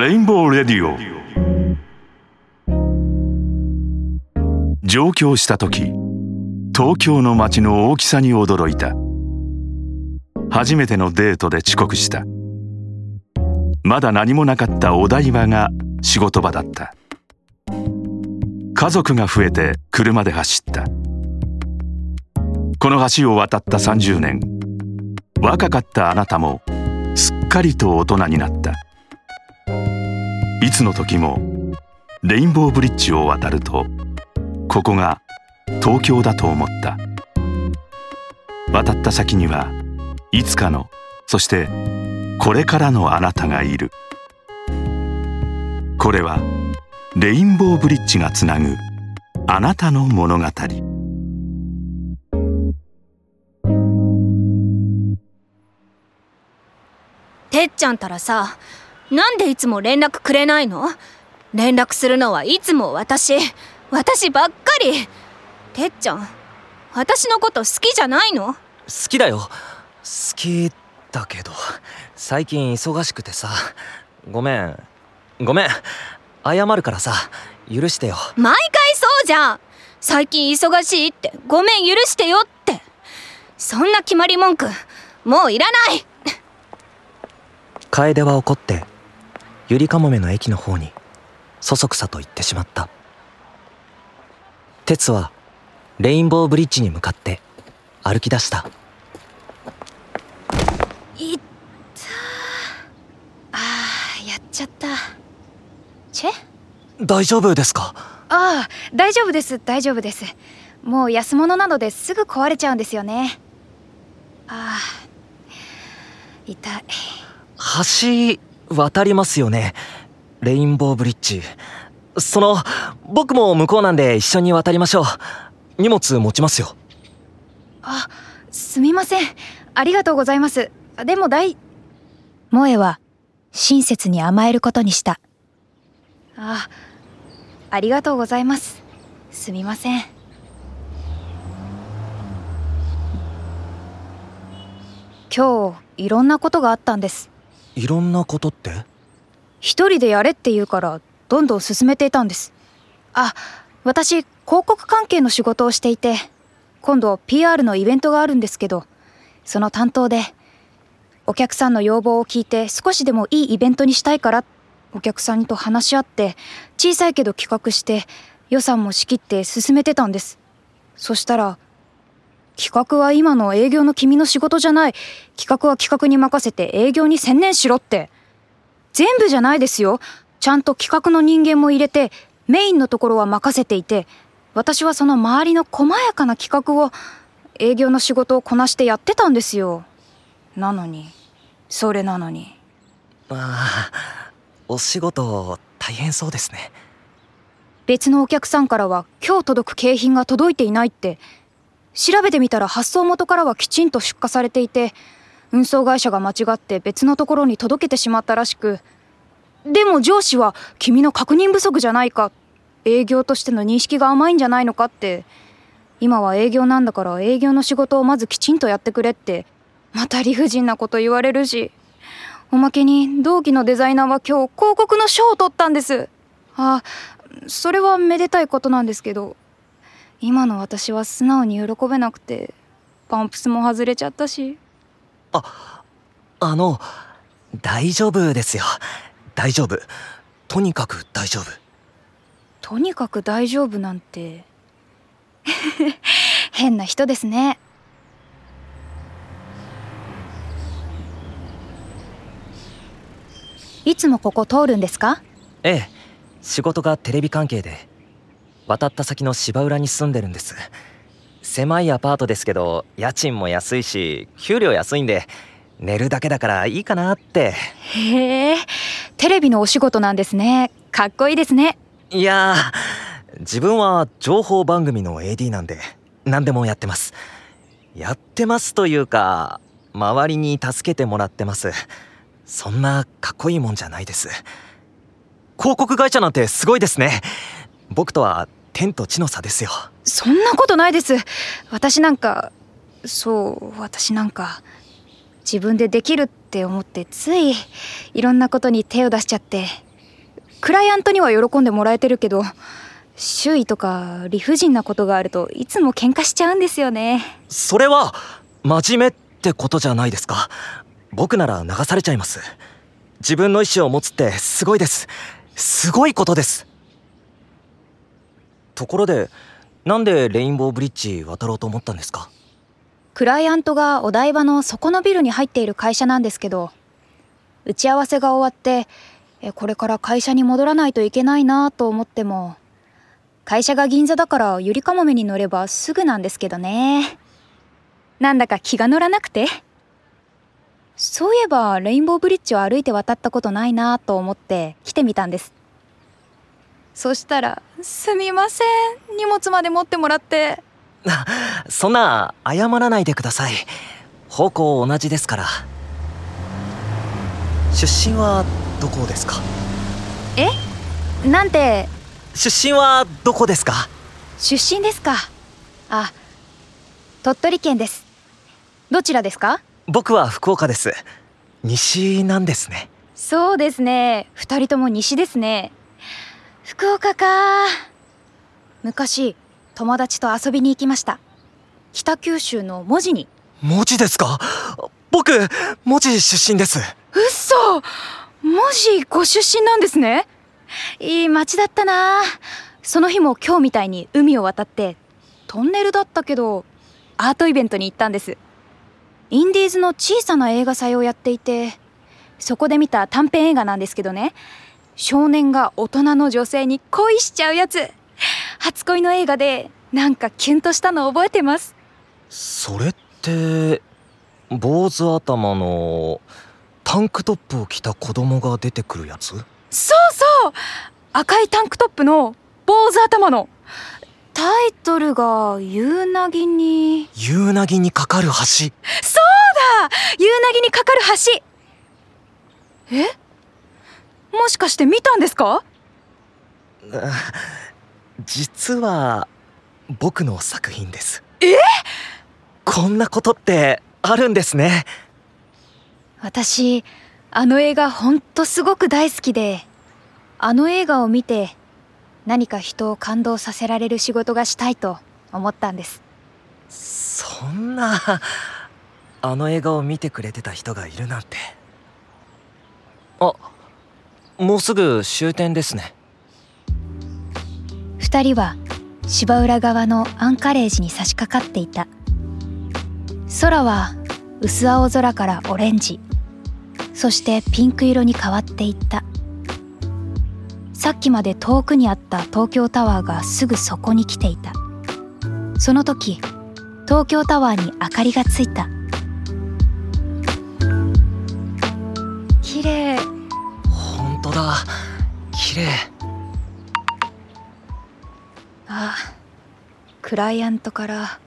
レインボーレディオ上京した時東京の街の大きさに驚いた。初めてのデートで遅刻した。まだ何もなかったお台場が仕事場だった。家族が増えて車で走った。この橋を渡った30年。若かったあなたもすっかりと大人になった。いつの時もレインボーブリッジを渡るとここが東京だと思った。渡った先にはいつかのそしてこれからのあなたがいる。これはレインボーブリッジがつなぐあなたの物語。てっちゃんたらさなんでいつも連絡くれないの？連絡するのはいつも私。私ばっかり。てっちゃん私のこと好きじゃないの？好きだよ。好きだけど最近忙しくてさ。ごめん。ごめん。謝るからさ。許してよ。毎回そうじゃん。最近忙しいって。ごめん許してよって。そんな決まり文句もういらない。楓は怒ってゆりかもめの駅の方にそそくさと言ってしまった。鉄はレインボーブリッジに向かって歩き出した。いった。あーやっちゃった。チェ？大丈夫ですか？ああ大丈夫です。大丈夫です。もう安物なのですぐ壊れちゃうんですよね。ああ痛い。橋渡りますよね。レインボーブリッジ。その僕も向こうなんで一緒に渡りましょう。荷物持ちますよ。あすみません。ありがとうございます。でも大萌えは親切に甘えることにした。あありがとうございます。すみません。今日いろんなことがあったんです。いろんなことって？一人でやれって言うからどんどん進めていたんです。あ私広告関係の仕事をしていて今度 PR のイベントがあるんですけどその担当でお客さんの要望を聞いて少しでもいいイベントにしたいからお客さんと話し合って小さいけど企画して予算も仕切って進めてたんです。そしたら企画は今の営業の君の仕事じゃない。企画は企画に任せて営業に専念しろって。全部じゃないですよ。ちゃんと企画の人間も入れてメインのところは任せていて私はその周りの細やかな企画を営業の仕事をこなしてやってたんですよ。なのに。それなのに。ああお仕事大変そうですね。別のお客さんからは今日届く景品が届いていないって調べてみたら発送元からはきちんと出荷されていて運送会社が間違って別のところに届けてしまったらしくでも上司は君の確認不足じゃないか営業としての認識が甘いんじゃないのかって今は営業なんだから営業の仕事をまずきちんとやってくれってまた理不尽なこと言われるしおまけに同期のデザイナーは今日広告の賞を取ったんです。あそれはめでたいことなんですけど今の私は素直に喜べなくてパンプスも外れちゃったし。ああの大丈夫ですよ。大丈夫。とにかく大丈夫。とにかく大丈夫なんて。変な人ですね。いつもここ通るんですか？ええ仕事がテレビ関係で渡った先の芝浦に住んでるんです。狭いアパートですけど家賃も安いし給料安いんで寝るだけだからいいかなって。へえテレビのお仕事なんですね。かっこいいですね。いや自分は情報番組の AD なんで何でもやってます。やってますというか周りに助けてもらってます。そんなかっこいいもんじゃないです。広告会社なんてすごいですね。僕とは天と地の差ですよ。そんなことないです。私なんかそう私なんか自分でできるって思ってついいろんなことに手を出しちゃってクライアントには喜んでもらえてるけど周囲とか理不尽なことがあるといつも喧嘩しちゃうんですよね。それは真面目ってことじゃないですか。僕なら流されちゃいます。自分の意思を持つってすごいです。すごいことですところでなんでレインボーブリッジ渡ろうと思ったんですか？クライアントがお台場の底のビルに入っている会社なんですけど打ち合わせが終わってこれから会社に戻らないといけないなと思っても会社が銀座だからゆりかもめに乗ればすぐなんですけどね。なんだか気が乗らなくて。そういえばレインボーブリッジを歩いて渡ったことないなと思って来てみたんです。そしたら「すみません。荷物まで持ってもらって」そんな謝らないでください。方向同じですから。出身はどこですか？え？なんて？出身はどこですか？出身ですか。あ鳥取県です。どちらですか？僕は福岡です。西なんですね。そうですね。二人とも西ですね福岡か。昔友達と遊びに行きました。北九州の門司に。門司ですか？僕門司出身です。うっそ門司ご出身なんですね。いい街だったな。その日も今日みたいに海を渡ってトンネルだったけどアートイベントに行ったんです。インディーズの小さな映画祭をやっていてそこで見た短編映画なんですけどね少年が大人の女性に恋しちゃうやつ。初恋の映画でなんかキュンとしたの覚えてます？それって坊主頭のタンクトップを着た子供が出てくるやつ？そうそう赤いタンクトップの坊主頭の。タイトルが夕凪に。夕凪にかかる橋。そうだ！夕凪にかかる橋。え？もしかして見たんですか？実は僕の作品です。え？こんなことってあるんですね。私あの映画ほんとすごく大好きであの映画を見て何か人を感動させられる仕事がしたいと思ったんです。そんなあの映画を見てくれてた人がいるなんて。あもうすぐ終点ですね。2人は芝浦側のアンカレージに差し掛かっていた。空は薄青空からオレンジ。そしてピンク色に変わっていった。さっきまで遠くにあった東京タワーがすぐそこに来ていた。その時東京タワーに明かりがついた。綺麗。本当だ綺麗。あクライアントから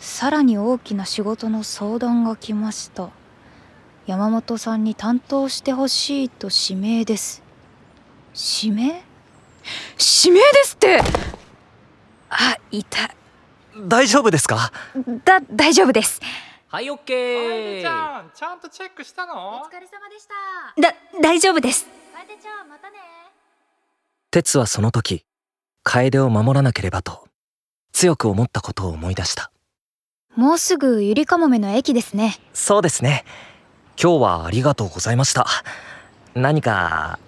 さらに大きな仕事の相談が来ました。山本さんに担当してほしいと指名です。指名？指名ですって！あいた。大丈夫ですか？だ大丈夫ですはいオッケーちゃんちゃんとチェックしたの？お疲れ様でした。だ大丈夫です。楓ちゃんまたね。哲はその時楓を守らなければと強く思ったことを思い出した。もうすぐゆりかもめの駅ですね。そうですね。今日はありがとうございました。何か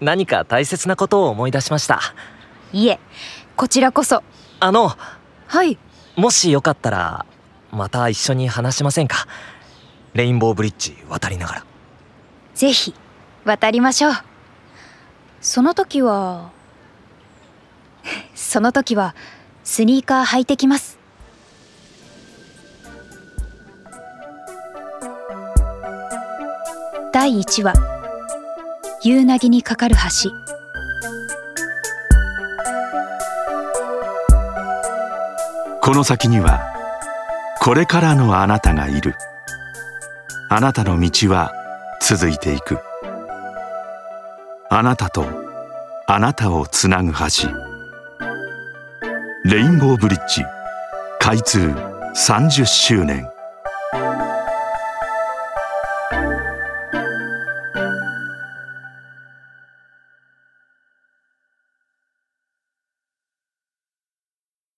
何か大切なことを思い出しました。いえこちらこそ。あのはい。もしよかったらまた一緒に話しませんか？レインボーブリッジ渡りながら。ぜひ渡りましょう。その時は その時はスニーカー履いてきます。第1話。夕凪にかかる橋。この先にはこれからのあなたがいる。あなたの道は続いていく。あなたとあなたをつなぐ橋。レインボーブリッジ開通30周年。